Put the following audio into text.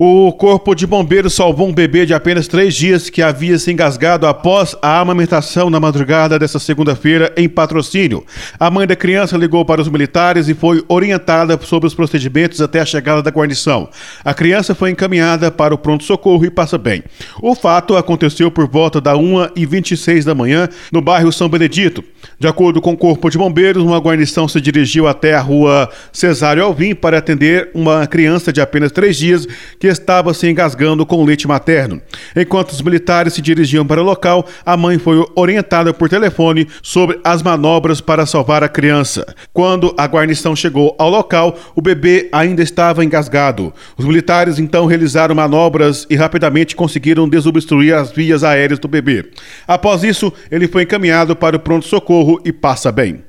O Corpo de Bombeiros salvou um bebê de apenas três dias que havia se engasgado após a amamentação na madrugada desta segunda-feira em patrocínio. A mãe da criança ligou para os militares e foi orientada sobre os procedimentos até a chegada da guarnição. A criança foi encaminhada para o pronto-socorro e passa bem. O fato aconteceu por volta da 1h26 da manhã no bairro São Benedito. De acordo com o Corpo de Bombeiros, uma guarnição se dirigiu até a rua Cesário Alvim para atender uma criança de apenas três dias que estava se engasgando com leite materno. Enquanto os militares se dirigiam para o local, a mãe foi orientada por telefone sobre as manobras para salvar a criança. Quando a guarnição chegou ao local, o bebê ainda estava engasgado. Os militares então realizaram manobras e rapidamente conseguiram desobstruir as vias aéreas do bebê. Após isso, ele foi encaminhado para o pronto-socorro e passa bem.